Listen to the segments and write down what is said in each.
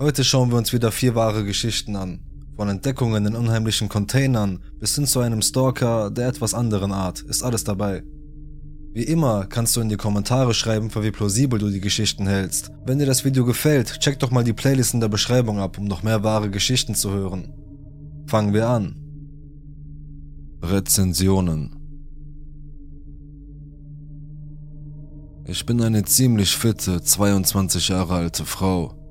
Heute schauen wir uns wieder vier wahre Geschichten an. Von Entdeckungen in unheimlichen Containern bis hin zu einem Stalker der etwas anderen Art ist alles dabei. Wie immer kannst du in die Kommentare schreiben, für wie plausibel du die Geschichten hältst. Wenn dir das Video gefällt, check doch mal die Playlist in der Beschreibung ab, um noch mehr wahre Geschichten zu hören. Fangen wir an. Rezensionen Ich bin eine ziemlich fitte, 22 Jahre alte Frau.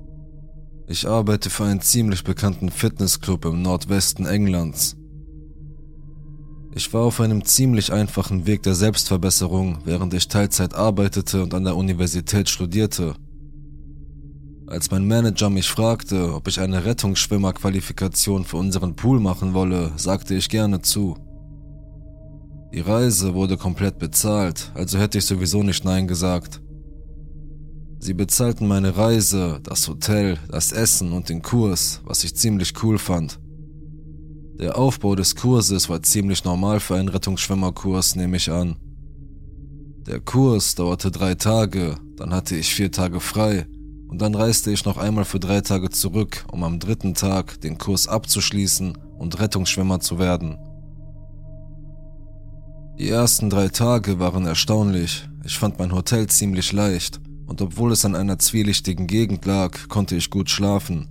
Ich arbeite für einen ziemlich bekannten Fitnessclub im Nordwesten Englands. Ich war auf einem ziemlich einfachen Weg der Selbstverbesserung, während ich Teilzeit arbeitete und an der Universität studierte. Als mein Manager mich fragte, ob ich eine Rettungsschwimmerqualifikation für unseren Pool machen wolle, sagte ich gerne zu. Die Reise wurde komplett bezahlt, also hätte ich sowieso nicht Nein gesagt. Sie bezahlten meine Reise, das Hotel, das Essen und den Kurs, was ich ziemlich cool fand. Der Aufbau des Kurses war ziemlich normal für einen Rettungsschwimmerkurs, nehme ich an. Der Kurs dauerte drei Tage, dann hatte ich vier Tage frei und dann reiste ich noch einmal für drei Tage zurück, um am dritten Tag den Kurs abzuschließen und Rettungsschwimmer zu werden. Die ersten drei Tage waren erstaunlich. Ich fand mein Hotel ziemlich leicht und obwohl es an einer zwielichtigen Gegend lag, konnte ich gut schlafen.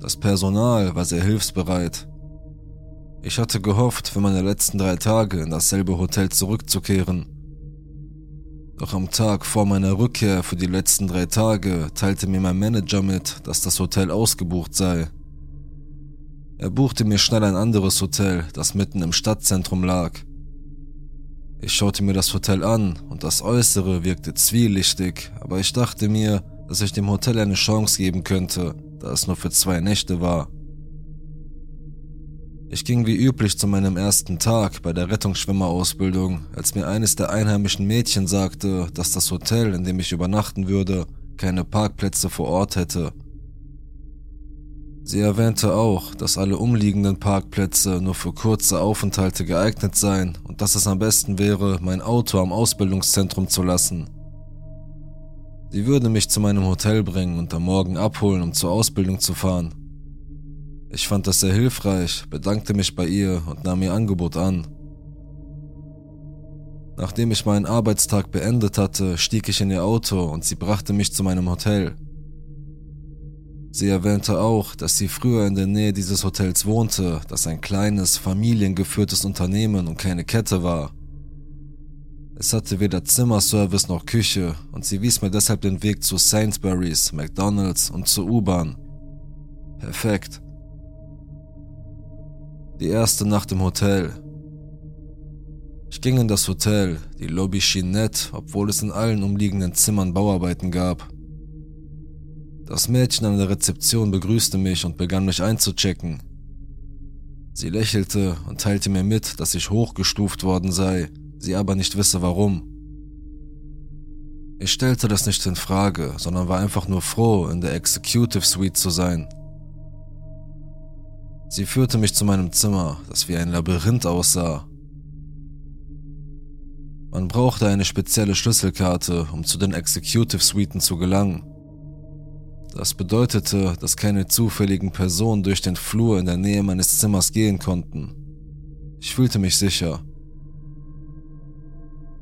Das Personal war sehr hilfsbereit. Ich hatte gehofft, für meine letzten drei Tage in dasselbe Hotel zurückzukehren. Doch am Tag vor meiner Rückkehr für die letzten drei Tage teilte mir mein Manager mit, dass das Hotel ausgebucht sei. Er buchte mir schnell ein anderes Hotel, das mitten im Stadtzentrum lag. Ich schaute mir das Hotel an und das Äußere wirkte zwielichtig, aber ich dachte mir, dass ich dem Hotel eine Chance geben könnte, da es nur für zwei Nächte war. Ich ging wie üblich zu meinem ersten Tag bei der Rettungsschwimmerausbildung, als mir eines der einheimischen Mädchen sagte, dass das Hotel, in dem ich übernachten würde, keine Parkplätze vor Ort hätte Sie erwähnte auch, dass alle umliegenden Parkplätze nur für kurze Aufenthalte geeignet seien und dass es am besten wäre, mein Auto am Ausbildungszentrum zu lassen. Sie würde mich zu meinem Hotel bringen und am Morgen abholen, um zur Ausbildung zu fahren. Ich fand das sehr hilfreich, bedankte mich bei ihr und nahm ihr Angebot an. Nachdem ich meinen Arbeitstag beendet hatte, stieg ich in ihr Auto und sie brachte mich zu meinem Hotel. Sie erwähnte auch, dass sie früher in der Nähe dieses Hotels wohnte, das ein kleines, familiengeführtes Unternehmen und keine Kette war. Es hatte weder Zimmerservice noch Küche und sie wies mir deshalb den Weg zu Sainsbury's, McDonald's und zur U-Bahn. Perfekt. Die erste Nacht im Hotel. Ich ging in das Hotel, die Lobby schien nett, obwohl es in allen umliegenden Zimmern Bauarbeiten gab. Das Mädchen an der Rezeption begrüßte mich und begann mich einzuchecken. Sie lächelte und teilte mir mit, dass ich hochgestuft worden sei, sie aber nicht wisse warum. Ich stellte das nicht in Frage, sondern war einfach nur froh, in der Executive Suite zu sein. Sie führte mich zu meinem Zimmer, das wie ein Labyrinth aussah. Man brauchte eine spezielle Schlüsselkarte, um zu den Executive Suiten zu gelangen. Das bedeutete, dass keine zufälligen Personen durch den Flur in der Nähe meines Zimmers gehen konnten. Ich fühlte mich sicher.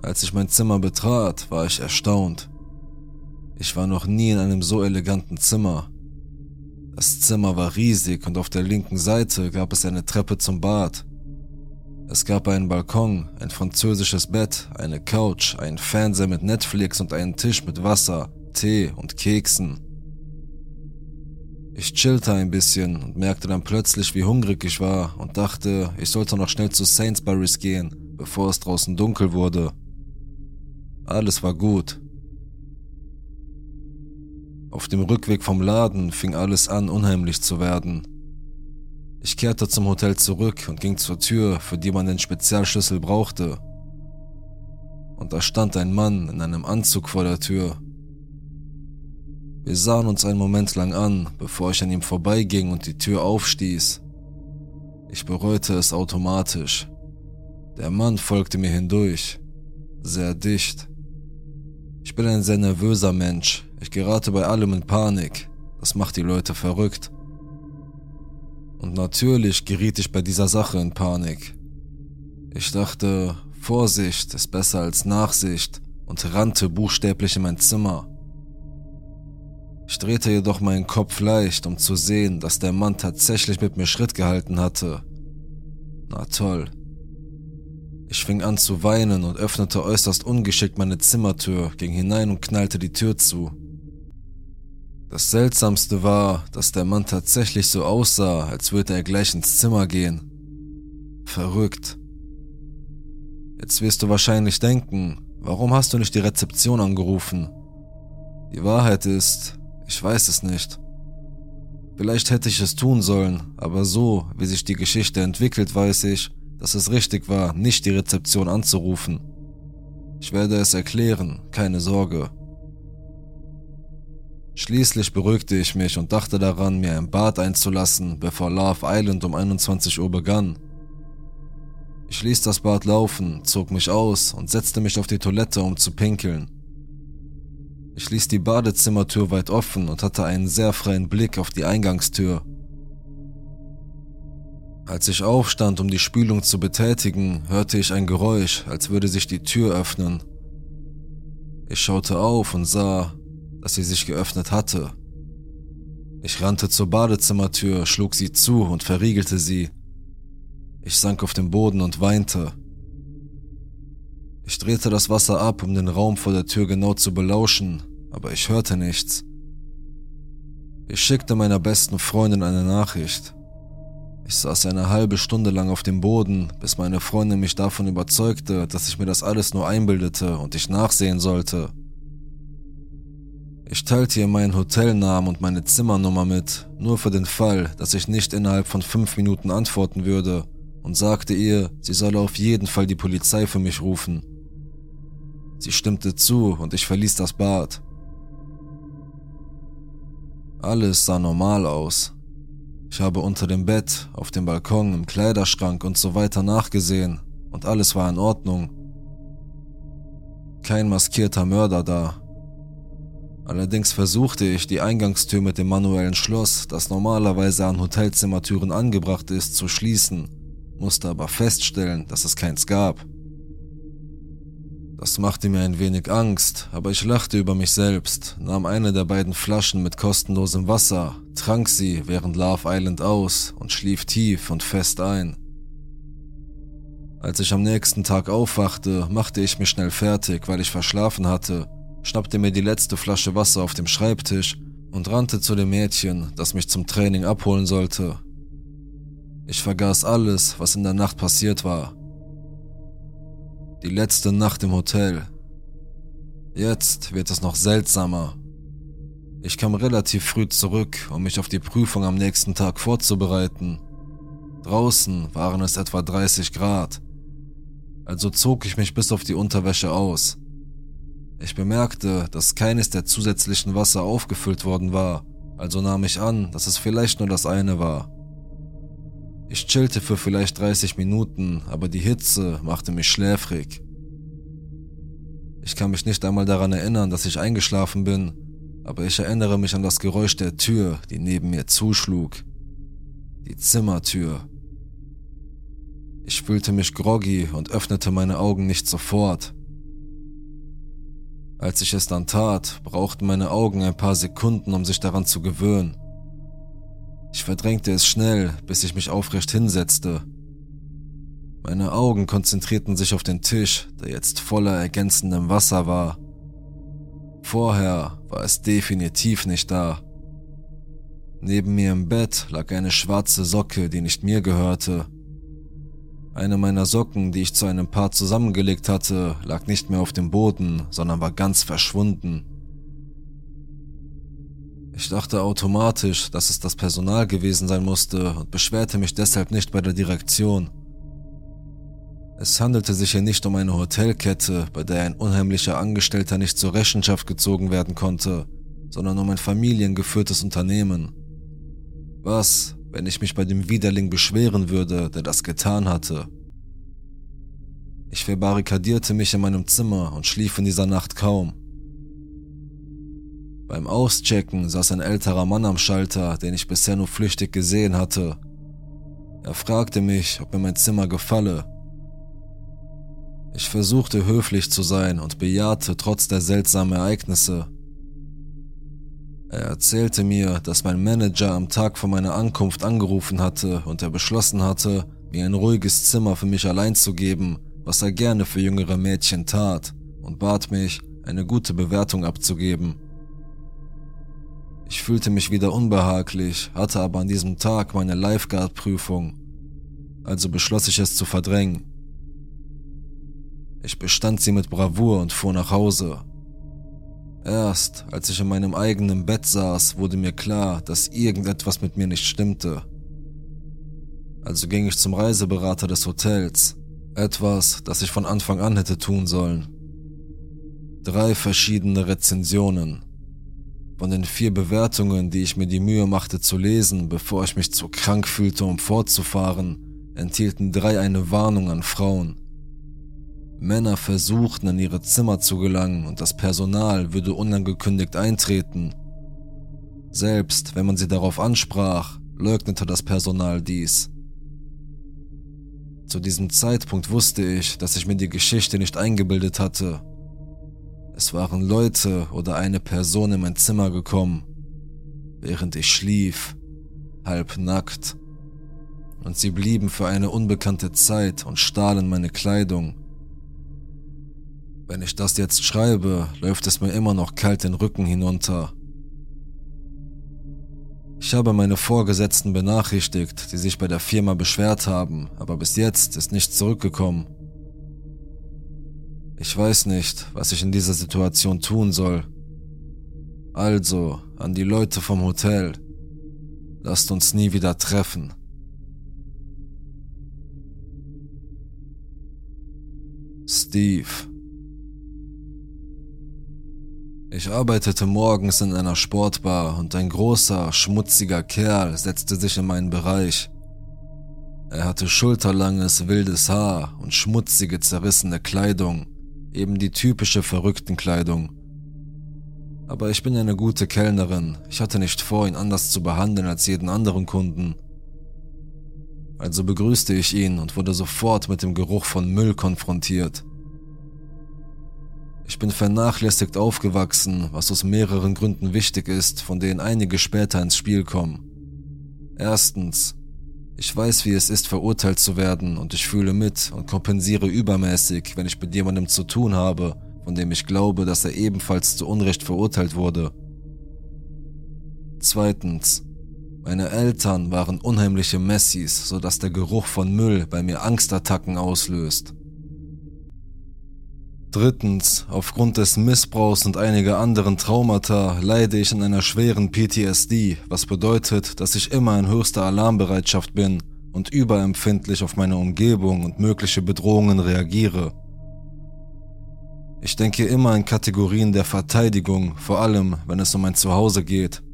Als ich mein Zimmer betrat, war ich erstaunt. Ich war noch nie in einem so eleganten Zimmer. Das Zimmer war riesig und auf der linken Seite gab es eine Treppe zum Bad. Es gab einen Balkon, ein französisches Bett, eine Couch, einen Fernseher mit Netflix und einen Tisch mit Wasser, Tee und Keksen. Ich chillte ein bisschen und merkte dann plötzlich, wie hungrig ich war und dachte, ich sollte noch schnell zu Sainsbury's gehen, bevor es draußen dunkel wurde. Alles war gut. Auf dem Rückweg vom Laden fing alles an, unheimlich zu werden. Ich kehrte zum Hotel zurück und ging zur Tür, für die man den Spezialschlüssel brauchte. Und da stand ein Mann in einem Anzug vor der Tür wir sahen uns einen Moment lang an, bevor ich an ihm vorbeiging und die Tür aufstieß. Ich bereute es automatisch. Der Mann folgte mir hindurch. Sehr dicht. Ich bin ein sehr nervöser Mensch. Ich gerate bei allem in Panik. Das macht die Leute verrückt. Und natürlich geriet ich bei dieser Sache in Panik. Ich dachte, Vorsicht ist besser als Nachsicht und rannte buchstäblich in mein Zimmer. Ich drehte jedoch meinen Kopf leicht, um zu sehen, dass der Mann tatsächlich mit mir Schritt gehalten hatte. Na toll. Ich fing an zu weinen und öffnete äußerst ungeschickt meine Zimmertür, ging hinein und knallte die Tür zu. Das Seltsamste war, dass der Mann tatsächlich so aussah, als würde er gleich ins Zimmer gehen. Verrückt. Jetzt wirst du wahrscheinlich denken, warum hast du nicht die Rezeption angerufen? Die Wahrheit ist, ich weiß es nicht. Vielleicht hätte ich es tun sollen, aber so, wie sich die Geschichte entwickelt, weiß ich, dass es richtig war, nicht die Rezeption anzurufen. Ich werde es erklären, keine Sorge. Schließlich beruhigte ich mich und dachte daran, mir ein Bad einzulassen, bevor Love Island um 21 Uhr begann. Ich ließ das Bad laufen, zog mich aus und setzte mich auf die Toilette, um zu pinkeln. Ich ließ die Badezimmertür weit offen und hatte einen sehr freien Blick auf die Eingangstür. Als ich aufstand, um die Spülung zu betätigen, hörte ich ein Geräusch, als würde sich die Tür öffnen. Ich schaute auf und sah, dass sie sich geöffnet hatte. Ich rannte zur Badezimmertür, schlug sie zu und verriegelte sie. Ich sank auf den Boden und weinte. Ich drehte das Wasser ab, um den Raum vor der Tür genau zu belauschen, aber ich hörte nichts. Ich schickte meiner besten Freundin eine Nachricht. Ich saß eine halbe Stunde lang auf dem Boden, bis meine Freundin mich davon überzeugte, dass ich mir das alles nur einbildete und ich nachsehen sollte. Ich teilte ihr meinen Hotelnamen und meine Zimmernummer mit, nur für den Fall, dass ich nicht innerhalb von fünf Minuten antworten würde, und sagte ihr, sie solle auf jeden Fall die Polizei für mich rufen. Sie stimmte zu und ich verließ das Bad. Alles sah normal aus. Ich habe unter dem Bett, auf dem Balkon, im Kleiderschrank und so weiter nachgesehen und alles war in Ordnung. Kein maskierter Mörder da, Allerdings versuchte ich, die Eingangstür mit dem manuellen Schloss, das normalerweise an Hotelzimmertüren angebracht ist, zu schließen, musste aber feststellen, dass es keins gab. Das machte mir ein wenig Angst, aber ich lachte über mich selbst, nahm eine der beiden Flaschen mit kostenlosem Wasser, trank sie während Love Island aus und schlief tief und fest ein. Als ich am nächsten Tag aufwachte, machte ich mich schnell fertig, weil ich verschlafen hatte schnappte mir die letzte Flasche Wasser auf dem Schreibtisch und rannte zu dem Mädchen, das mich zum Training abholen sollte. Ich vergaß alles, was in der Nacht passiert war. Die letzte Nacht im Hotel. Jetzt wird es noch seltsamer. Ich kam relativ früh zurück, um mich auf die Prüfung am nächsten Tag vorzubereiten. Draußen waren es etwa 30 Grad. Also zog ich mich bis auf die Unterwäsche aus. Ich bemerkte, dass keines der zusätzlichen Wasser aufgefüllt worden war, also nahm ich an, dass es vielleicht nur das eine war. Ich chillte für vielleicht 30 Minuten, aber die Hitze machte mich schläfrig. Ich kann mich nicht einmal daran erinnern, dass ich eingeschlafen bin, aber ich erinnere mich an das Geräusch der Tür, die neben mir zuschlug. Die Zimmertür. Ich fühlte mich groggy und öffnete meine Augen nicht sofort. Als ich es dann tat, brauchten meine Augen ein paar Sekunden, um sich daran zu gewöhnen. Ich verdrängte es schnell, bis ich mich aufrecht hinsetzte. Meine Augen konzentrierten sich auf den Tisch, der jetzt voller ergänzendem Wasser war. Vorher war es definitiv nicht da. Neben mir im Bett lag eine schwarze Socke, die nicht mir gehörte. Eine meiner Socken, die ich zu einem Paar zusammengelegt hatte, lag nicht mehr auf dem Boden, sondern war ganz verschwunden. Ich dachte automatisch, dass es das Personal gewesen sein musste und beschwerte mich deshalb nicht bei der Direktion. Es handelte sich hier nicht um eine Hotelkette, bei der ein unheimlicher Angestellter nicht zur Rechenschaft gezogen werden konnte, sondern um ein familiengeführtes Unternehmen. Was, wenn ich mich bei dem Widerling beschweren würde, der das getan hatte. Ich verbarrikadierte mich in meinem Zimmer und schlief in dieser Nacht kaum. Beim Auschecken saß ein älterer Mann am Schalter, den ich bisher nur flüchtig gesehen hatte. Er fragte mich, ob mir mein Zimmer gefalle. Ich versuchte höflich zu sein und bejahte trotz der seltsamen Ereignisse. Er erzählte mir, dass mein Manager am Tag vor meiner Ankunft angerufen hatte und er beschlossen hatte, mir ein ruhiges Zimmer für mich allein zu geben, was er gerne für jüngere Mädchen tat, und bat mich, eine gute Bewertung abzugeben. Ich fühlte mich wieder unbehaglich, hatte aber an diesem Tag meine Lifeguard-Prüfung, also beschloss ich es zu verdrängen. Ich bestand sie mit Bravour und fuhr nach Hause. Erst als ich in meinem eigenen Bett saß, wurde mir klar, dass irgendetwas mit mir nicht stimmte. Also ging ich zum Reiseberater des Hotels, etwas, das ich von Anfang an hätte tun sollen. Drei verschiedene Rezensionen, von den vier Bewertungen, die ich mir die Mühe machte zu lesen, bevor ich mich zu krank fühlte, um fortzufahren, enthielten drei eine Warnung an Frauen. Männer versuchten in ihre Zimmer zu gelangen und das Personal würde unangekündigt eintreten. Selbst wenn man sie darauf ansprach, leugnete das Personal dies. Zu diesem Zeitpunkt wusste ich, dass ich mir die Geschichte nicht eingebildet hatte es waren Leute oder eine Person in mein Zimmer gekommen, während ich schlief, halb nackt. Und sie blieben für eine unbekannte Zeit und stahlen meine Kleidung. Wenn ich das jetzt schreibe, läuft es mir immer noch kalt den Rücken hinunter. Ich habe meine Vorgesetzten benachrichtigt, die sich bei der Firma beschwert haben, aber bis jetzt ist nichts zurückgekommen. Ich weiß nicht, was ich in dieser Situation tun soll. Also, an die Leute vom Hotel, lasst uns nie wieder treffen. Steve. Ich arbeitete morgens in einer Sportbar und ein großer, schmutziger Kerl setzte sich in meinen Bereich. Er hatte schulterlanges, wildes Haar und schmutzige, zerrissene Kleidung Eben die typische verrückten Kleidung. Aber ich bin eine gute Kellnerin. Ich hatte nicht vor, ihn anders zu behandeln als jeden anderen Kunden. Also begrüßte ich ihn und wurde sofort mit dem Geruch von Müll konfrontiert. Ich bin vernachlässigt aufgewachsen, was aus mehreren Gründen wichtig ist, von denen einige später ins Spiel kommen. Erstens, ich weiß, wie es ist, verurteilt zu werden und ich fühle mit und kompensiere übermäßig, wenn ich mit jemandem zu tun habe, von dem ich glaube, dass er ebenfalls zu Unrecht verurteilt wurde. Zweitens, meine Eltern waren unheimliche Messis, sodass der Geruch von Müll bei mir Angstattacken auslöst. Drittens, aufgrund des Missbrauchs und einiger anderen Traumata leide ich an einer schweren PTSD, was bedeutet, dass ich immer in höchster Alarmbereitschaft bin und überempfindlich auf meine Umgebung und mögliche Bedrohungen reagiere. Ich denke immer in Kategorien der Verteidigung, vor allem wenn es um mein Zuhause geht.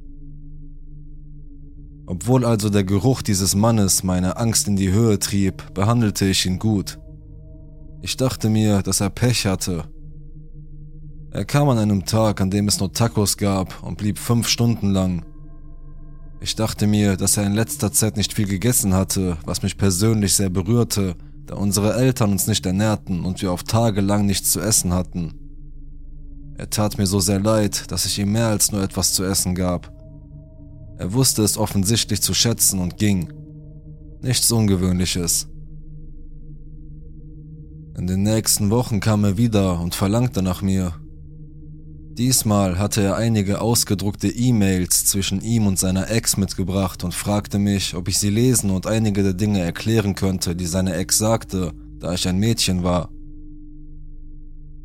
Obwohl also der Geruch dieses Mannes meine Angst in die Höhe trieb, behandelte ich ihn gut. Ich dachte mir, dass er Pech hatte. Er kam an einem Tag, an dem es nur Tacos gab und blieb fünf Stunden lang. Ich dachte mir, dass er in letzter Zeit nicht viel gegessen hatte, was mich persönlich sehr berührte, da unsere Eltern uns nicht ernährten und wir auf Tage lang nichts zu essen hatten. Er tat mir so sehr leid, dass ich ihm mehr als nur etwas zu essen gab. Er wusste es offensichtlich zu schätzen und ging. Nichts Ungewöhnliches. In den nächsten Wochen kam er wieder und verlangte nach mir. Diesmal hatte er einige ausgedruckte E-Mails zwischen ihm und seiner Ex mitgebracht und fragte mich, ob ich sie lesen und einige der Dinge erklären könnte, die seine Ex sagte, da ich ein Mädchen war.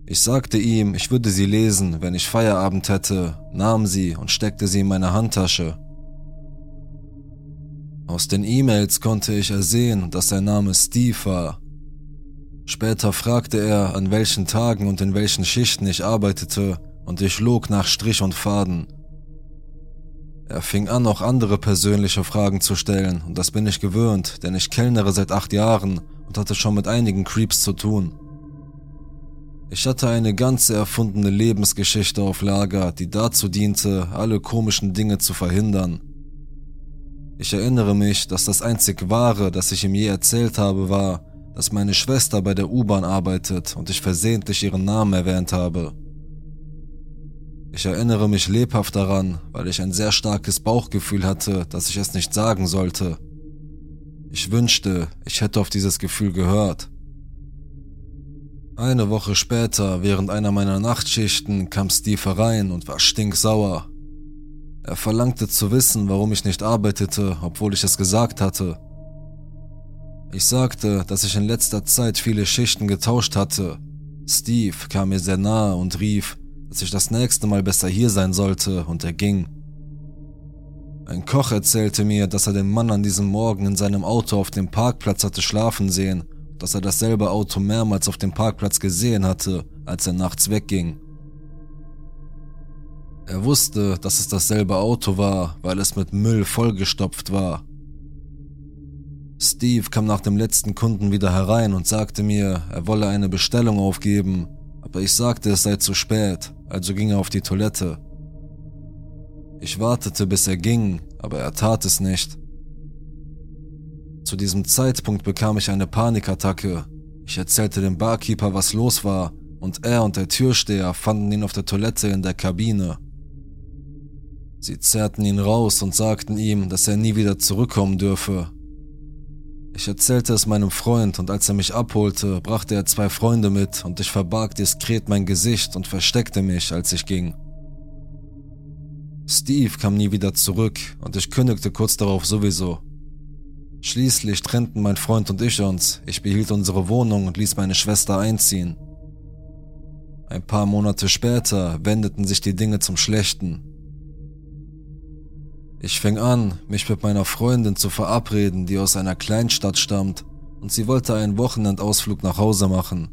Ich sagte ihm, ich würde sie lesen, wenn ich Feierabend hätte, nahm sie und steckte sie in meine Handtasche. Aus den E-Mails konnte ich ersehen, dass sein Name Steve war Später fragte er, an welchen Tagen und in welchen Schichten ich arbeitete, und ich log nach Strich und Faden. Er fing an, auch andere persönliche Fragen zu stellen, und das bin ich gewöhnt, denn ich kellnere seit acht Jahren und hatte schon mit einigen Creeps zu tun. Ich hatte eine ganze erfundene Lebensgeschichte auf Lager, die dazu diente, alle komischen Dinge zu verhindern. Ich erinnere mich, dass das einzig Wahre, das ich ihm je erzählt habe, war, dass meine Schwester bei der U-Bahn arbeitet und ich versehentlich ihren Namen erwähnt habe. Ich erinnere mich lebhaft daran, weil ich ein sehr starkes Bauchgefühl hatte, dass ich es nicht sagen sollte. Ich wünschte, ich hätte auf dieses Gefühl gehört. Eine Woche später, während einer meiner Nachtschichten, kam Steve herein und war stinksauer. Er verlangte zu wissen, warum ich nicht arbeitete, obwohl ich es gesagt hatte. Ich sagte, dass ich in letzter Zeit viele Schichten getauscht hatte. Steve kam mir sehr nahe und rief, dass ich das nächste Mal besser hier sein sollte, und er ging. Ein Koch erzählte mir, dass er den Mann an diesem Morgen in seinem Auto auf dem Parkplatz hatte schlafen sehen, dass er dasselbe Auto mehrmals auf dem Parkplatz gesehen hatte, als er nachts wegging. Er wusste, dass es dasselbe Auto war, weil es mit Müll vollgestopft war. Steve kam nach dem letzten Kunden wieder herein und sagte mir, er wolle eine Bestellung aufgeben, aber ich sagte, es sei zu spät, also ging er auf die Toilette. Ich wartete, bis er ging, aber er tat es nicht. Zu diesem Zeitpunkt bekam ich eine Panikattacke. Ich erzählte dem Barkeeper, was los war, und er und der Türsteher fanden ihn auf der Toilette in der Kabine. Sie zerrten ihn raus und sagten ihm, dass er nie wieder zurückkommen dürfe, ich erzählte es meinem Freund und als er mich abholte, brachte er zwei Freunde mit und ich verbarg diskret mein Gesicht und versteckte mich, als ich ging. Steve kam nie wieder zurück und ich kündigte kurz darauf sowieso. Schließlich trennten mein Freund und ich uns, ich behielt unsere Wohnung und ließ meine Schwester einziehen. Ein paar Monate später wendeten sich die Dinge zum Schlechten. Ich fing an, mich mit meiner Freundin zu verabreden, die aus einer Kleinstadt stammt, und sie wollte einen Wochenendausflug nach Hause machen.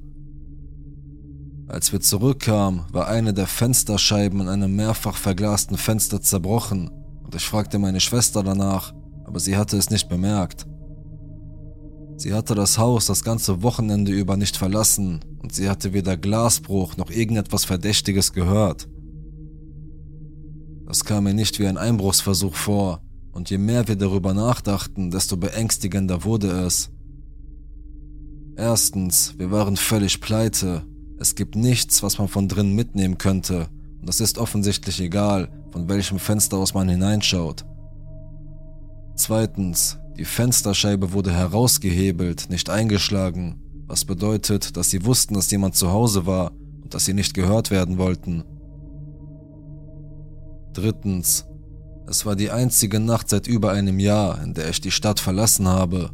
Als wir zurückkamen, war eine der Fensterscheiben in einem mehrfach verglasten Fenster zerbrochen, und ich fragte meine Schwester danach, aber sie hatte es nicht bemerkt. Sie hatte das Haus das ganze Wochenende über nicht verlassen, und sie hatte weder Glasbruch noch irgendetwas Verdächtiges gehört. Das kam mir nicht wie ein Einbruchsversuch vor, und je mehr wir darüber nachdachten, desto beängstigender wurde es. Erstens, wir waren völlig pleite. Es gibt nichts, was man von drinnen mitnehmen könnte, und es ist offensichtlich egal, von welchem Fenster aus man hineinschaut. Zweitens, die Fensterscheibe wurde herausgehebelt, nicht eingeschlagen, was bedeutet, dass sie wussten, dass jemand zu Hause war und dass sie nicht gehört werden wollten. Drittens, es war die einzige Nacht seit über einem Jahr, in der ich die Stadt verlassen habe.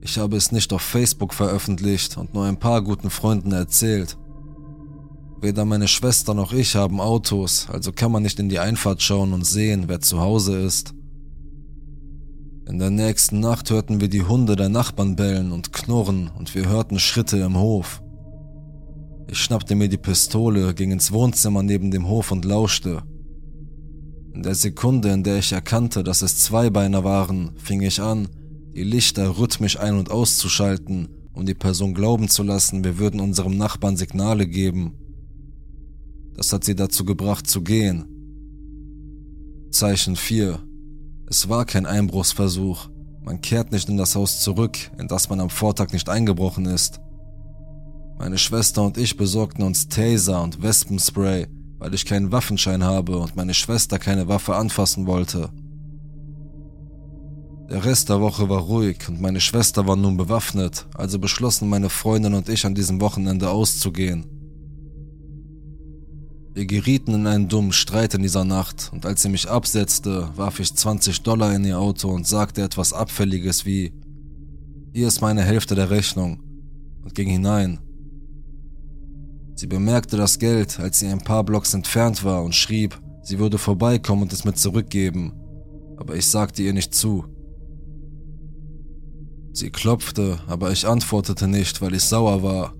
Ich habe es nicht auf Facebook veröffentlicht und nur ein paar guten Freunden erzählt. Weder meine Schwester noch ich haben Autos, also kann man nicht in die Einfahrt schauen und sehen, wer zu Hause ist. In der nächsten Nacht hörten wir die Hunde der Nachbarn bellen und knurren und wir hörten Schritte im Hof. Ich schnappte mir die Pistole, ging ins Wohnzimmer neben dem Hof und lauschte. In der Sekunde, in der ich erkannte, dass es Zweibeiner waren, fing ich an, die Lichter rhythmisch ein- und auszuschalten, um die Person glauben zu lassen, wir würden unserem Nachbarn Signale geben. Das hat sie dazu gebracht zu gehen. Zeichen 4. Es war kein Einbruchsversuch. Man kehrt nicht in das Haus zurück, in das man am Vortag nicht eingebrochen ist. Meine Schwester und ich besorgten uns Taser und Wespenspray weil ich keinen Waffenschein habe und meine Schwester keine Waffe anfassen wollte. Der Rest der Woche war ruhig und meine Schwester war nun bewaffnet, also beschlossen meine Freundin und ich an diesem Wochenende auszugehen. Wir gerieten in einen dummen Streit in dieser Nacht und als sie mich absetzte, warf ich 20 Dollar in ihr Auto und sagte etwas Abfälliges wie, hier ist meine Hälfte der Rechnung und ging hinein. Sie bemerkte das Geld, als sie ein paar Blocks entfernt war und schrieb, sie würde vorbeikommen und es mir zurückgeben, aber ich sagte ihr nicht zu. Sie klopfte, aber ich antwortete nicht, weil ich sauer war.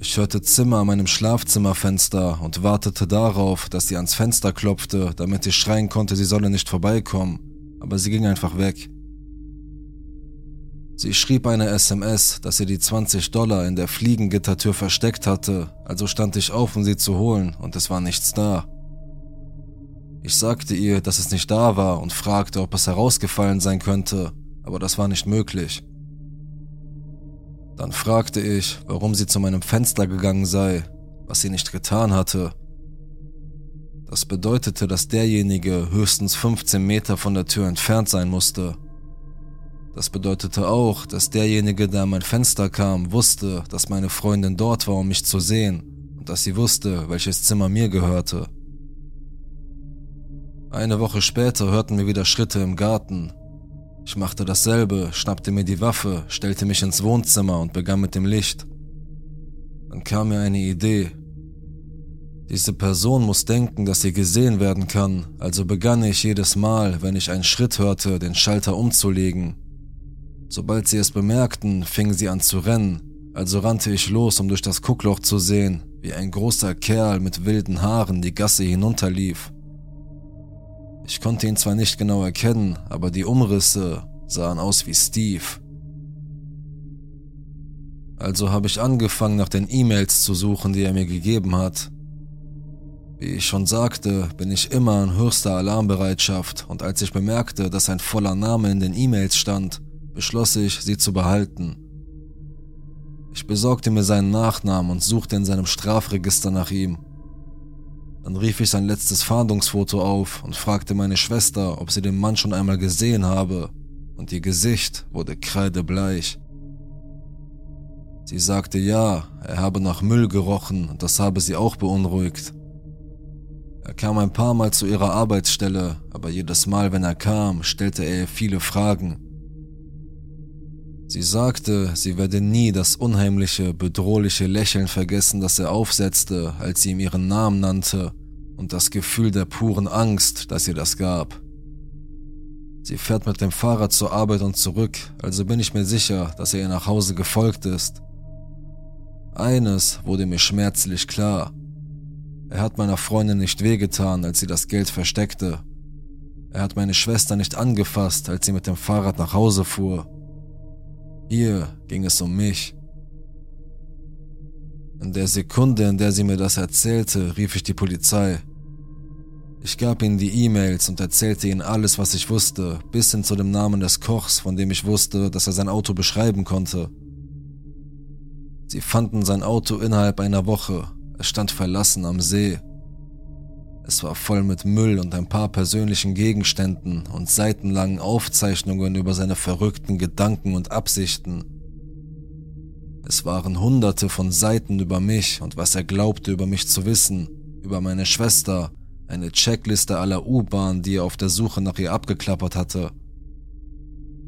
Ich hörte Zimmer an meinem Schlafzimmerfenster und wartete darauf, dass sie ans Fenster klopfte, damit ich schreien konnte, sie solle nicht vorbeikommen, aber sie ging einfach weg. Sie schrieb eine SMS, dass sie die 20 Dollar in der Fliegengittertür versteckt hatte, also stand ich auf, um sie zu holen, und es war nichts da. Ich sagte ihr, dass es nicht da war und fragte, ob es herausgefallen sein könnte, aber das war nicht möglich. Dann fragte ich, warum sie zu meinem Fenster gegangen sei, was sie nicht getan hatte. Das bedeutete, dass derjenige höchstens 15 Meter von der Tür entfernt sein musste. Das bedeutete auch, dass derjenige, der an mein Fenster kam, wusste, dass meine Freundin dort war, um mich zu sehen, und dass sie wusste, welches Zimmer mir gehörte. Eine Woche später hörten wir wieder Schritte im Garten. Ich machte dasselbe, schnappte mir die Waffe, stellte mich ins Wohnzimmer und begann mit dem Licht. Dann kam mir eine Idee. Diese Person muss denken, dass sie gesehen werden kann, also begann ich jedes Mal, wenn ich einen Schritt hörte, den Schalter umzulegen Sobald sie es bemerkten, fingen sie an zu rennen, also rannte ich los, um durch das Guckloch zu sehen, wie ein großer Kerl mit wilden Haaren die Gasse hinunterlief. Ich konnte ihn zwar nicht genau erkennen, aber die Umrisse sahen aus wie Steve. Also habe ich angefangen, nach den E-Mails zu suchen, die er mir gegeben hat. Wie ich schon sagte, bin ich immer in höchster Alarmbereitschaft und als ich bemerkte, dass ein voller Name in den E-Mails stand, beschloss ich, sie zu behalten. Ich besorgte mir seinen Nachnamen und suchte in seinem Strafregister nach ihm. Dann rief ich sein letztes Fahndungsfoto auf und fragte meine Schwester, ob sie den Mann schon einmal gesehen habe, und ihr Gesicht wurde kreidebleich. Sie sagte ja, er habe nach Müll gerochen und das habe sie auch beunruhigt. Er kam ein paar Mal zu ihrer Arbeitsstelle, aber jedes Mal, wenn er kam, stellte er ihr viele Fragen. Sie sagte, sie werde nie das unheimliche, bedrohliche Lächeln vergessen, das er aufsetzte, als sie ihm ihren Namen nannte, und das Gefühl der puren Angst, das ihr das gab. Sie fährt mit dem Fahrrad zur Arbeit und zurück, also bin ich mir sicher, dass er ihr nach Hause gefolgt ist. Eines wurde mir schmerzlich klar. Er hat meiner Freundin nicht wehgetan, als sie das Geld versteckte. Er hat meine Schwester nicht angefasst, als sie mit dem Fahrrad nach Hause fuhr. Hier ging es um mich. In der Sekunde, in der sie mir das erzählte, rief ich die Polizei. Ich gab ihnen die E-Mails und erzählte ihnen alles, was ich wusste, bis hin zu dem Namen des Kochs, von dem ich wusste, dass er sein Auto beschreiben konnte. Sie fanden sein Auto innerhalb einer Woche. Es stand verlassen am See. Es war voll mit Müll und ein paar persönlichen Gegenständen und seitenlangen Aufzeichnungen über seine verrückten Gedanken und Absichten. Es waren hunderte von Seiten über mich und was er glaubte über mich zu wissen, über meine Schwester, eine Checkliste aller U-Bahn, die er auf der Suche nach ihr abgeklappert hatte.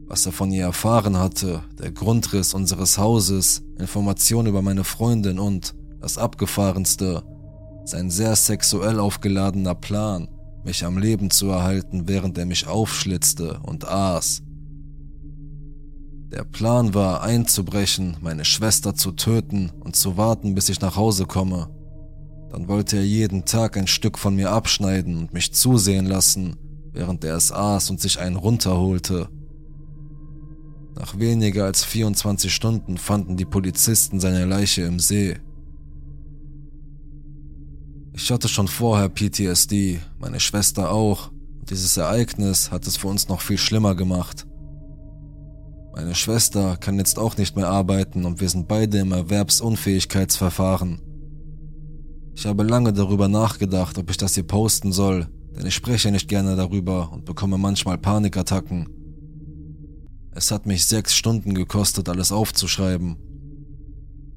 Was er von ihr erfahren hatte, der Grundriss unseres Hauses, Informationen über meine Freundin und, das Abgefahrenste, sein sehr sexuell aufgeladener Plan, mich am Leben zu erhalten, während er mich aufschlitzte und aß. Der Plan war einzubrechen, meine Schwester zu töten und zu warten, bis ich nach Hause komme. Dann wollte er jeden Tag ein Stück von mir abschneiden und mich zusehen lassen, während er es aß und sich einen runterholte. Nach weniger als 24 Stunden fanden die Polizisten seine Leiche im See. Ich hatte schon vorher PTSD, meine Schwester auch, und dieses Ereignis hat es für uns noch viel schlimmer gemacht. Meine Schwester kann jetzt auch nicht mehr arbeiten und wir sind beide im Erwerbsunfähigkeitsverfahren. Ich habe lange darüber nachgedacht, ob ich das hier posten soll, denn ich spreche nicht gerne darüber und bekomme manchmal Panikattacken. Es hat mich sechs Stunden gekostet, alles aufzuschreiben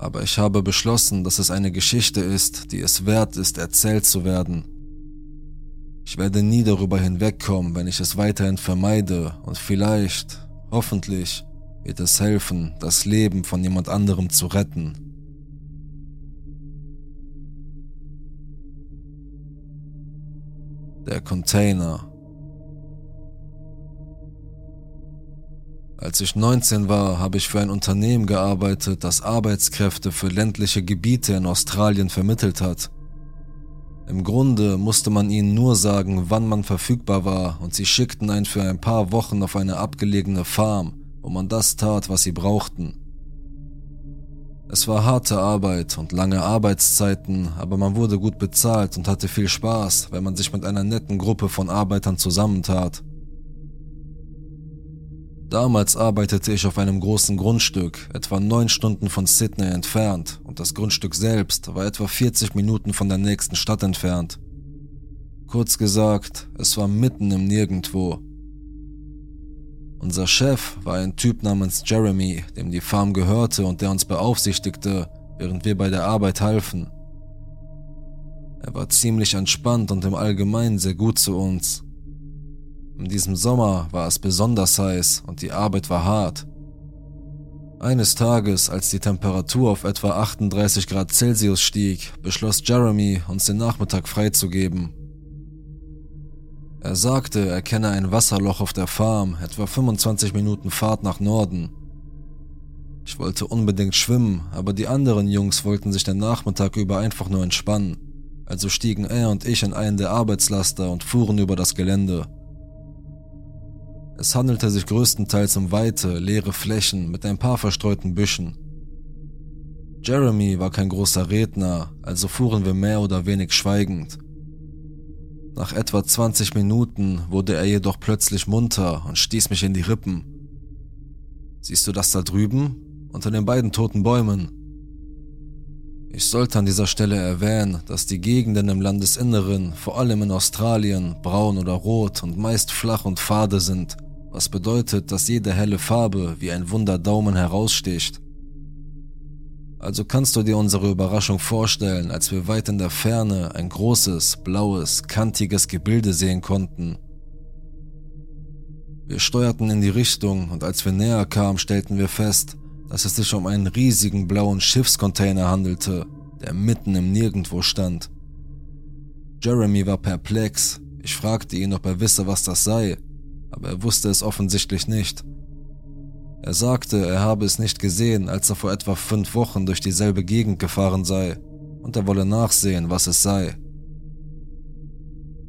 aber ich habe beschlossen, dass es eine Geschichte ist, die es wert ist, erzählt zu werden. Ich werde nie darüber hinwegkommen, wenn ich es weiterhin vermeide und vielleicht, hoffentlich, wird es helfen, das Leben von jemand anderem zu retten. Der Container Als ich 19 war, habe ich für ein Unternehmen gearbeitet, das Arbeitskräfte für ländliche Gebiete in Australien vermittelt hat. Im Grunde musste man ihnen nur sagen, wann man verfügbar war und sie schickten einen für ein paar Wochen auf eine abgelegene Farm, wo man das tat, was sie brauchten. Es war harte Arbeit und lange Arbeitszeiten, aber man wurde gut bezahlt und hatte viel Spaß, wenn man sich mit einer netten Gruppe von Arbeitern zusammentat. Damals arbeitete ich auf einem großen Grundstück, etwa neun Stunden von Sydney entfernt, und das Grundstück selbst war etwa 40 Minuten von der nächsten Stadt entfernt. Kurz gesagt, es war mitten im Nirgendwo. Unser Chef war ein Typ namens Jeremy, dem die Farm gehörte und der uns beaufsichtigte, während wir bei der Arbeit halfen. Er war ziemlich entspannt und im Allgemeinen sehr gut zu uns. In diesem Sommer war es besonders heiß und die Arbeit war hart. Eines Tages, als die Temperatur auf etwa 38 Grad Celsius stieg, beschloss Jeremy, uns den Nachmittag freizugeben. Er sagte, er kenne ein Wasserloch auf der Farm, etwa 25 Minuten Fahrt nach Norden. Ich wollte unbedingt schwimmen, aber die anderen Jungs wollten sich den Nachmittag über einfach nur entspannen, also stiegen er und ich in einen der Arbeitslaster und fuhren über das Gelände. Es handelte sich größtenteils um weite, leere Flächen mit ein paar verstreuten Büschen. Jeremy war kein großer Redner, also fuhren wir mehr oder wenig schweigend. Nach etwa 20 Minuten wurde er jedoch plötzlich munter und stieß mich in die Rippen. Siehst du das da drüben? Unter den beiden toten Bäumen. Ich sollte an dieser Stelle erwähnen, dass die Gegenden im Landesinneren, vor allem in Australien, braun oder rot und meist flach und fade sind was bedeutet, dass jede helle Farbe wie ein Wunderdaumen heraussticht. Also kannst du dir unsere Überraschung vorstellen, als wir weit in der Ferne ein großes, blaues, kantiges Gebilde sehen konnten. Wir steuerten in die Richtung und als wir näher kamen, stellten wir fest, dass es sich um einen riesigen blauen Schiffscontainer handelte, der mitten im Nirgendwo stand. Jeremy war perplex. Ich fragte ihn, ob er wisse, was das sei, aber er wusste es offensichtlich nicht. Er sagte, er habe es nicht gesehen, als er vor etwa fünf Wochen durch dieselbe Gegend gefahren sei, und er wolle nachsehen, was es sei.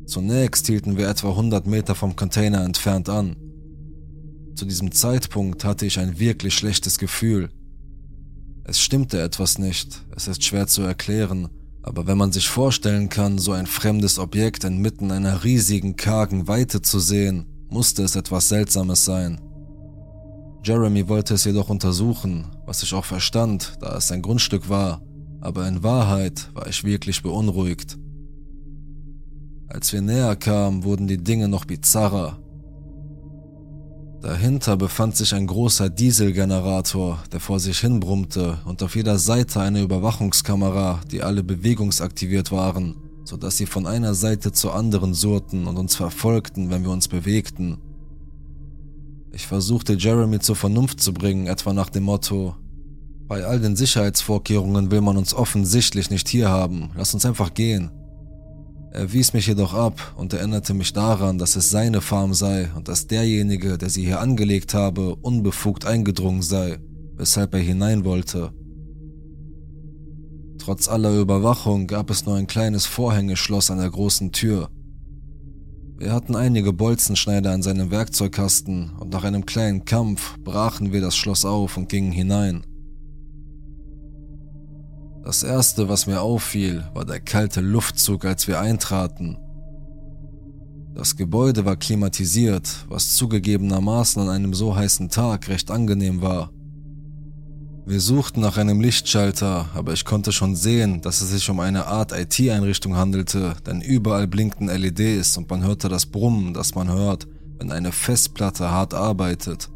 Zunächst hielten wir etwa 100 Meter vom Container entfernt an. Zu diesem Zeitpunkt hatte ich ein wirklich schlechtes Gefühl. Es stimmte etwas nicht, es ist schwer zu erklären, aber wenn man sich vorstellen kann, so ein fremdes Objekt inmitten einer riesigen, kargen Weite zu sehen, musste es etwas Seltsames sein. Jeremy wollte es jedoch untersuchen, was ich auch verstand, da es sein Grundstück war, aber in Wahrheit war ich wirklich beunruhigt. Als wir näher kamen, wurden die Dinge noch bizarrer. Dahinter befand sich ein großer Dieselgenerator, der vor sich hin brummte und auf jeder Seite eine Überwachungskamera, die alle bewegungsaktiviert waren sodass sie von einer Seite zur anderen surrten und uns verfolgten, wenn wir uns bewegten. Ich versuchte Jeremy zur Vernunft zu bringen, etwa nach dem Motto, bei all den Sicherheitsvorkehrungen will man uns offensichtlich nicht hier haben, lass uns einfach gehen. Er wies mich jedoch ab und erinnerte mich daran, dass es seine Farm sei und dass derjenige, der sie hier angelegt habe, unbefugt eingedrungen sei, weshalb er hinein wollte. Trotz aller Überwachung gab es nur ein kleines Vorhängeschloss an der großen Tür. Wir hatten einige Bolzenschneider an seinem Werkzeugkasten und nach einem kleinen Kampf brachen wir das Schloss auf und gingen hinein. Das erste, was mir auffiel, war der kalte Luftzug, als wir eintraten. Das Gebäude war klimatisiert, was zugegebenermaßen an einem so heißen Tag recht angenehm war. Wir suchten nach einem Lichtschalter, aber ich konnte schon sehen, dass es sich um eine Art IT-Einrichtung handelte, denn überall blinkten LEDs und man hörte das Brummen, das man hört, wenn eine Festplatte hart arbeitet.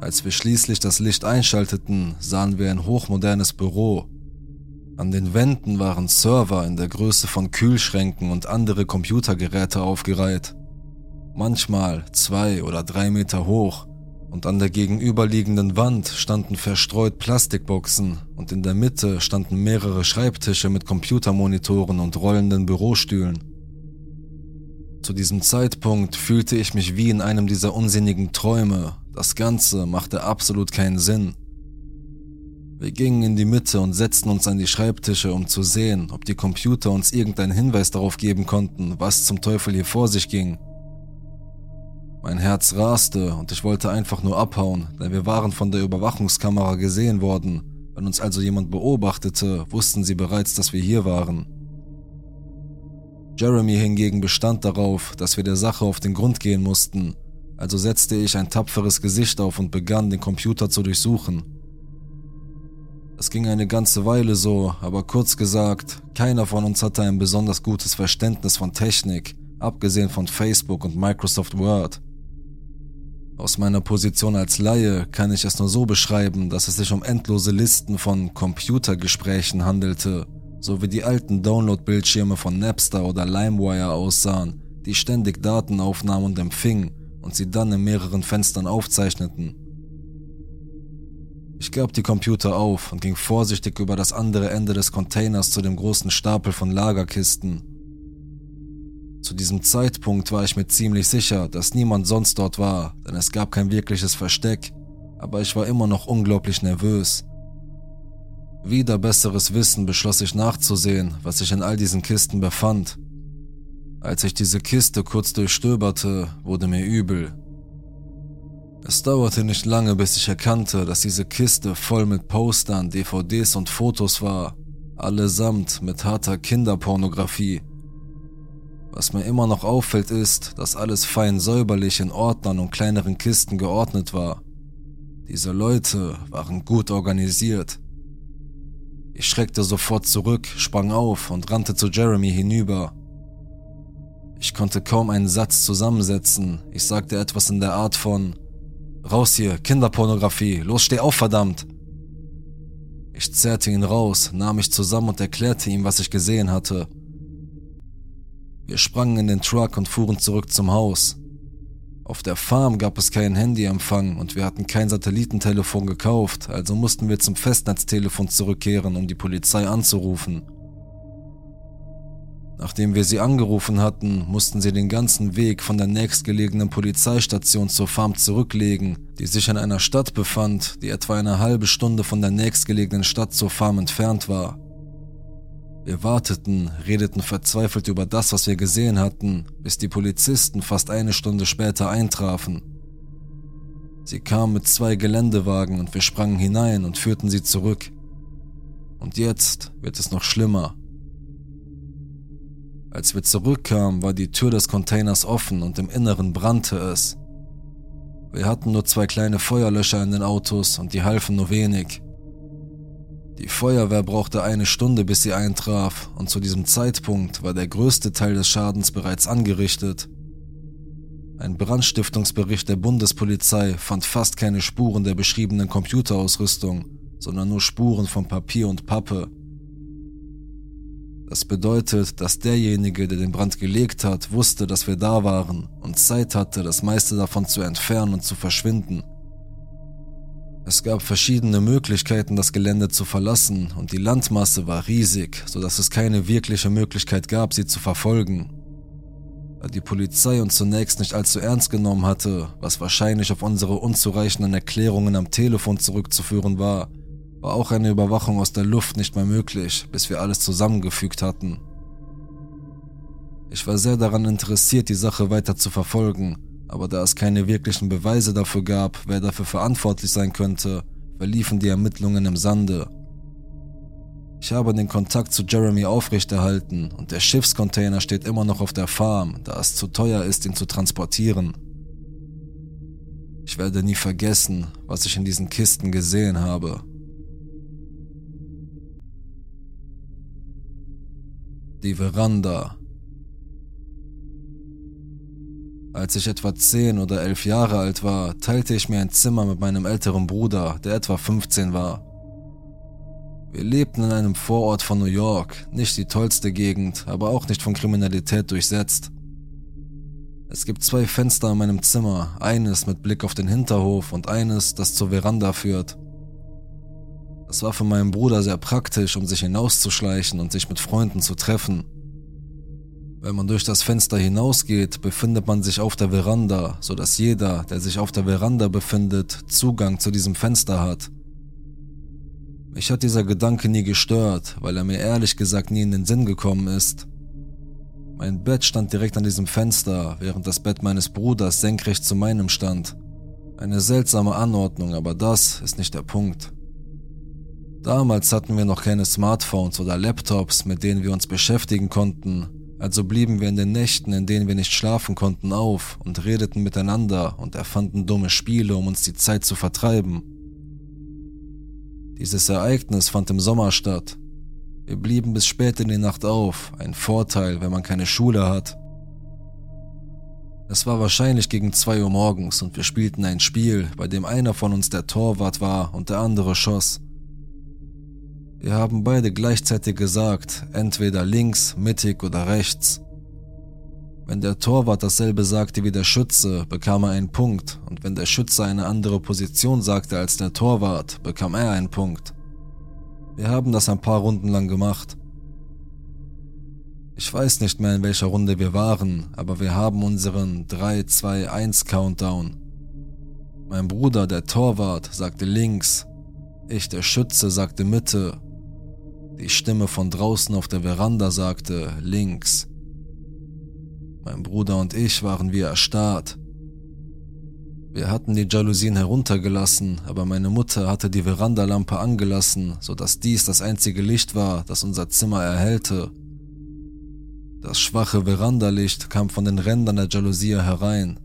Als wir schließlich das Licht einschalteten, sahen wir ein hochmodernes Büro. An den Wänden waren Server in der Größe von Kühlschränken und andere Computergeräte aufgereiht. Manchmal zwei oder drei Meter hoch und an der gegenüberliegenden Wand standen verstreut Plastikboxen und in der Mitte standen mehrere Schreibtische mit Computermonitoren und rollenden Bürostühlen. Zu diesem Zeitpunkt fühlte ich mich wie in einem dieser unsinnigen Träume. Das Ganze machte absolut keinen Sinn. Wir gingen in die Mitte und setzten uns an die Schreibtische, um zu sehen, ob die Computer uns irgendeinen Hinweis darauf geben konnten, was zum Teufel hier vor sich ging. Mein Herz raste und ich wollte einfach nur abhauen, denn wir waren von der Überwachungskamera gesehen worden. Wenn uns also jemand beobachtete, wussten sie bereits, dass wir hier waren. Jeremy hingegen bestand darauf, dass wir der Sache auf den Grund gehen mussten, also setzte ich ein tapferes Gesicht auf und begann, den Computer zu durchsuchen. Es ging eine ganze Weile so, aber kurz gesagt, keiner von uns hatte ein besonders gutes Verständnis von Technik, abgesehen von Facebook und Microsoft Word. Aus meiner Position als Laie kann ich es nur so beschreiben, dass es sich um endlose Listen von Computergesprächen handelte, so wie die alten Download-Bildschirme von Napster oder LimeWire aussahen, die ständig Daten aufnahmen und empfingen und sie dann in mehreren Fenstern aufzeichneten. Ich gab die Computer auf und ging vorsichtig über das andere Ende des Containers zu dem großen Stapel von Lagerkisten. Zu diesem Zeitpunkt war ich mir ziemlich sicher, dass niemand sonst dort war, denn es gab kein wirkliches Versteck, aber ich war immer noch unglaublich nervös. Wieder besseres Wissen beschloss ich nachzusehen, was sich in all diesen Kisten befand. Als ich diese Kiste kurz durchstöberte, wurde mir übel. Es dauerte nicht lange, bis ich erkannte, dass diese Kiste voll mit Postern, DVDs und Fotos war, allesamt mit harter Kinderpornografie. Was mir immer noch auffällt ist, dass alles fein säuberlich in Ordnern und kleineren Kisten geordnet war. Diese Leute waren gut organisiert. Ich schreckte sofort zurück, sprang auf und rannte zu Jeremy hinüber. Ich konnte kaum einen Satz zusammensetzen. Ich sagte etwas in der Art von Raus hier, Kinderpornografie, los steh auf, verdammt. Ich zerrte ihn raus, nahm mich zusammen und erklärte ihm, was ich gesehen hatte. Wir sprangen in den Truck und fuhren zurück zum Haus. Auf der Farm gab es keinen Handyempfang und wir hatten kein Satellitentelefon gekauft, also mussten wir zum Festnetztelefon zurückkehren, um die Polizei anzurufen. Nachdem wir sie angerufen hatten, mussten sie den ganzen Weg von der nächstgelegenen Polizeistation zur Farm zurücklegen, die sich in einer Stadt befand, die etwa eine halbe Stunde von der nächstgelegenen Stadt zur Farm entfernt war. Wir warteten, redeten verzweifelt über das, was wir gesehen hatten, bis die Polizisten fast eine Stunde später eintrafen. Sie kamen mit zwei Geländewagen und wir sprangen hinein und führten sie zurück. Und jetzt wird es noch schlimmer. Als wir zurückkamen, war die Tür des Containers offen und im Inneren brannte es. Wir hatten nur zwei kleine Feuerlöscher in den Autos und die halfen nur wenig. Die Feuerwehr brauchte eine Stunde, bis sie eintraf, und zu diesem Zeitpunkt war der größte Teil des Schadens bereits angerichtet. Ein Brandstiftungsbericht der Bundespolizei fand fast keine Spuren der beschriebenen Computerausrüstung, sondern nur Spuren von Papier und Pappe. Das bedeutet, dass derjenige, der den Brand gelegt hat, wusste, dass wir da waren und Zeit hatte, das meiste davon zu entfernen und zu verschwinden. Es gab verschiedene Möglichkeiten, das Gelände zu verlassen, und die Landmasse war riesig, sodass es keine wirkliche Möglichkeit gab, sie zu verfolgen. Da die Polizei uns zunächst nicht allzu ernst genommen hatte, was wahrscheinlich auf unsere unzureichenden Erklärungen am Telefon zurückzuführen war, war auch eine Überwachung aus der Luft nicht mehr möglich, bis wir alles zusammengefügt hatten. Ich war sehr daran interessiert, die Sache weiter zu verfolgen, aber da es keine wirklichen Beweise dafür gab, wer dafür verantwortlich sein könnte, verliefen die Ermittlungen im Sande. Ich habe den Kontakt zu Jeremy aufrechterhalten und der Schiffscontainer steht immer noch auf der Farm, da es zu teuer ist, ihn zu transportieren. Ich werde nie vergessen, was ich in diesen Kisten gesehen habe. Die Veranda Als ich etwa 10 oder 11 Jahre alt war, teilte ich mir ein Zimmer mit meinem älteren Bruder, der etwa 15 war. Wir lebten in einem Vorort von New York, nicht die tollste Gegend, aber auch nicht von Kriminalität durchsetzt. Es gibt zwei Fenster in meinem Zimmer, eines mit Blick auf den Hinterhof und eines, das zur Veranda führt. Das war für meinen Bruder sehr praktisch, um sich hinauszuschleichen und sich mit Freunden zu treffen. Wenn man durch das Fenster hinausgeht, befindet man sich auf der Veranda, so dass jeder, der sich auf der Veranda befindet, Zugang zu diesem Fenster hat. Mich hat dieser Gedanke nie gestört, weil er mir ehrlich gesagt nie in den Sinn gekommen ist. Mein Bett stand direkt an diesem Fenster, während das Bett meines Bruders senkrecht zu meinem stand. Eine seltsame Anordnung, aber das ist nicht der Punkt. Damals hatten wir noch keine Smartphones oder Laptops, mit denen wir uns beschäftigen konnten, also blieben wir in den Nächten, in denen wir nicht schlafen konnten, auf und redeten miteinander und erfanden dumme Spiele, um uns die Zeit zu vertreiben. Dieses Ereignis fand im Sommer statt. Wir blieben bis spät in die Nacht auf, ein Vorteil, wenn man keine Schule hat. Es war wahrscheinlich gegen zwei Uhr morgens und wir spielten ein Spiel, bei dem einer von uns der Torwart war und der andere schoss. Wir haben beide gleichzeitig gesagt, entweder links, mittig oder rechts. Wenn der Torwart dasselbe sagte wie der Schütze, bekam er einen Punkt, und wenn der Schütze eine andere Position sagte als der Torwart, bekam er einen Punkt. Wir haben das ein paar Runden lang gemacht. Ich weiß nicht mehr, in welcher Runde wir waren, aber wir haben unseren 3-2-1-Countdown. Mein Bruder, der Torwart, sagte links, ich, der Schütze, sagte Mitte. Die Stimme von draußen auf der Veranda sagte links. Mein Bruder und ich waren wie erstarrt. Wir hatten die Jalousien heruntergelassen, aber meine Mutter hatte die Verandalampe angelassen, sodass dies das einzige Licht war, das unser Zimmer erhellte. Das schwache Verandalicht kam von den Rändern der Jalousie herein.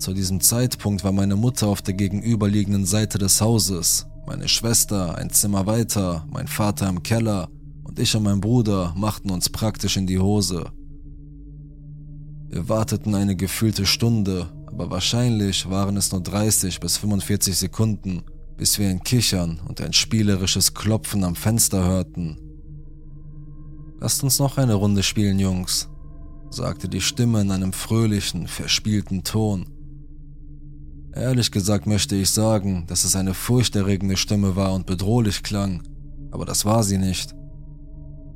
Zu diesem Zeitpunkt war meine Mutter auf der gegenüberliegenden Seite des Hauses, meine Schwester ein Zimmer weiter, mein Vater im Keller und ich und mein Bruder machten uns praktisch in die Hose. Wir warteten eine gefühlte Stunde, aber wahrscheinlich waren es nur 30 bis 45 Sekunden, bis wir ein Kichern und ein spielerisches Klopfen am Fenster hörten. Lasst uns noch eine Runde spielen, Jungs, sagte die Stimme in einem fröhlichen, verspielten Ton. Ehrlich gesagt möchte ich sagen, dass es eine furchterregende Stimme war und bedrohlich klang, aber das war sie nicht.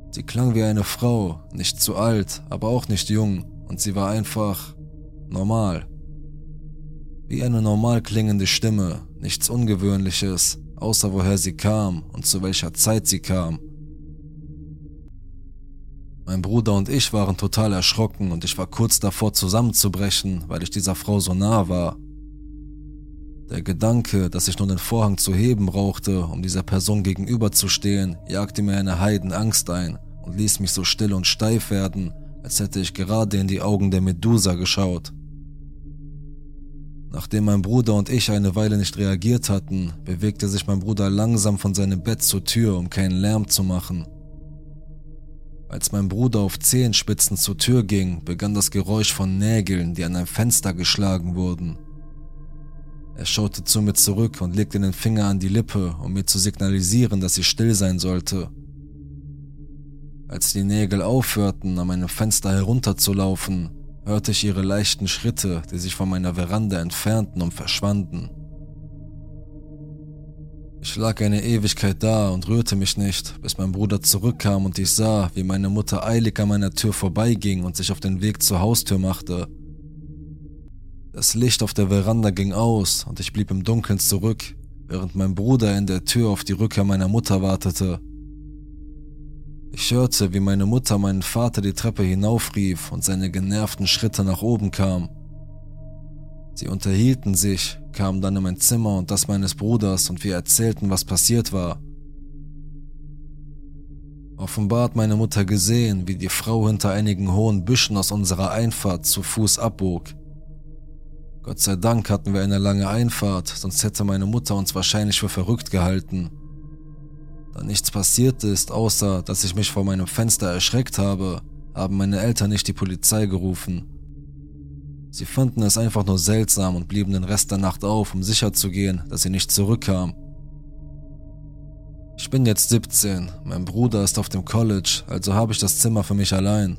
Sie klang wie eine Frau, nicht zu alt, aber auch nicht jung, und sie war einfach normal. Wie eine normal klingende Stimme, nichts Ungewöhnliches, außer woher sie kam und zu welcher Zeit sie kam. Mein Bruder und ich waren total erschrocken und ich war kurz davor zusammenzubrechen, weil ich dieser Frau so nah war. Der Gedanke, dass ich nur den Vorhang zu heben brauchte, um dieser Person gegenüberzustehen, jagte mir eine Heidenangst ein und ließ mich so still und steif werden, als hätte ich gerade in die Augen der Medusa geschaut. Nachdem mein Bruder und ich eine Weile nicht reagiert hatten, bewegte sich mein Bruder langsam von seinem Bett zur Tür, um keinen Lärm zu machen. Als mein Bruder auf Zehenspitzen zur Tür ging, begann das Geräusch von Nägeln, die an ein Fenster geschlagen wurden. Er schaute zu mir zurück und legte den Finger an die Lippe, um mir zu signalisieren, dass ich still sein sollte. Als die Nägel aufhörten, an meinem Fenster herunterzulaufen, hörte ich ihre leichten Schritte, die sich von meiner Veranda entfernten und verschwanden. Ich lag eine Ewigkeit da und rührte mich nicht, bis mein Bruder zurückkam und ich sah, wie meine Mutter eilig an meiner Tür vorbeiging und sich auf den Weg zur Haustür machte. Das Licht auf der Veranda ging aus und ich blieb im Dunkeln zurück, während mein Bruder in der Tür auf die Rückkehr meiner Mutter wartete. Ich hörte, wie meine Mutter meinen Vater die Treppe hinaufrief und seine genervten Schritte nach oben kam. Sie unterhielten sich, kamen dann in mein Zimmer und das meines Bruders und wir erzählten, was passiert war. Offenbar hat meine Mutter gesehen, wie die Frau hinter einigen hohen Büschen aus unserer Einfahrt zu Fuß abbog. Gott sei Dank hatten wir eine lange Einfahrt, sonst hätte meine Mutter uns wahrscheinlich für verrückt gehalten. Da nichts passiert ist, außer dass ich mich vor meinem Fenster erschreckt habe, haben meine Eltern nicht die Polizei gerufen. Sie fanden es einfach nur seltsam und blieben den Rest der Nacht auf, um sicherzugehen, dass sie nicht zurückkam. Ich bin jetzt 17, mein Bruder ist auf dem College, also habe ich das Zimmer für mich allein.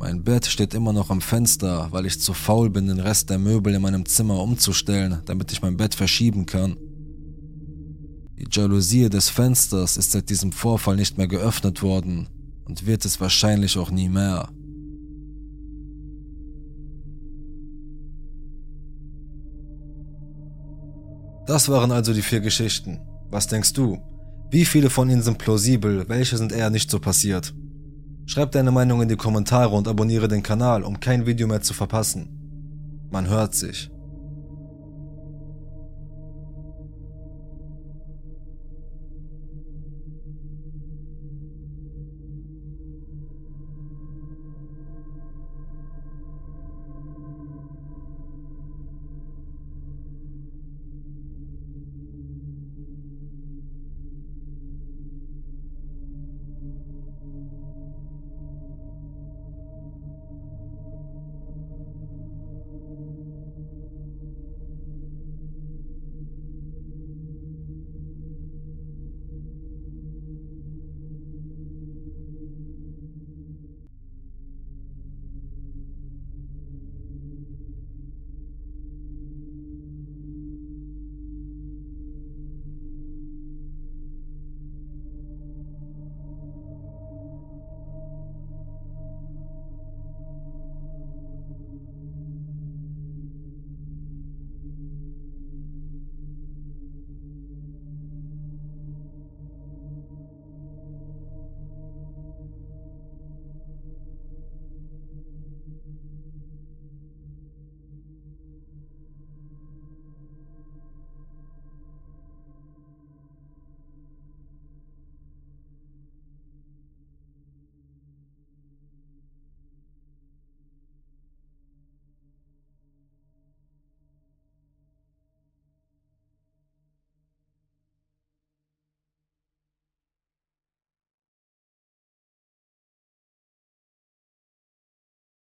Mein Bett steht immer noch am Fenster, weil ich zu faul bin, den Rest der Möbel in meinem Zimmer umzustellen, damit ich mein Bett verschieben kann. Die Jalousie des Fensters ist seit diesem Vorfall nicht mehr geöffnet worden und wird es wahrscheinlich auch nie mehr. Das waren also die vier Geschichten. Was denkst du? Wie viele von ihnen sind plausibel, welche sind eher nicht so passiert? Schreib deine Meinung in die Kommentare und abonniere den Kanal, um kein Video mehr zu verpassen. Man hört sich.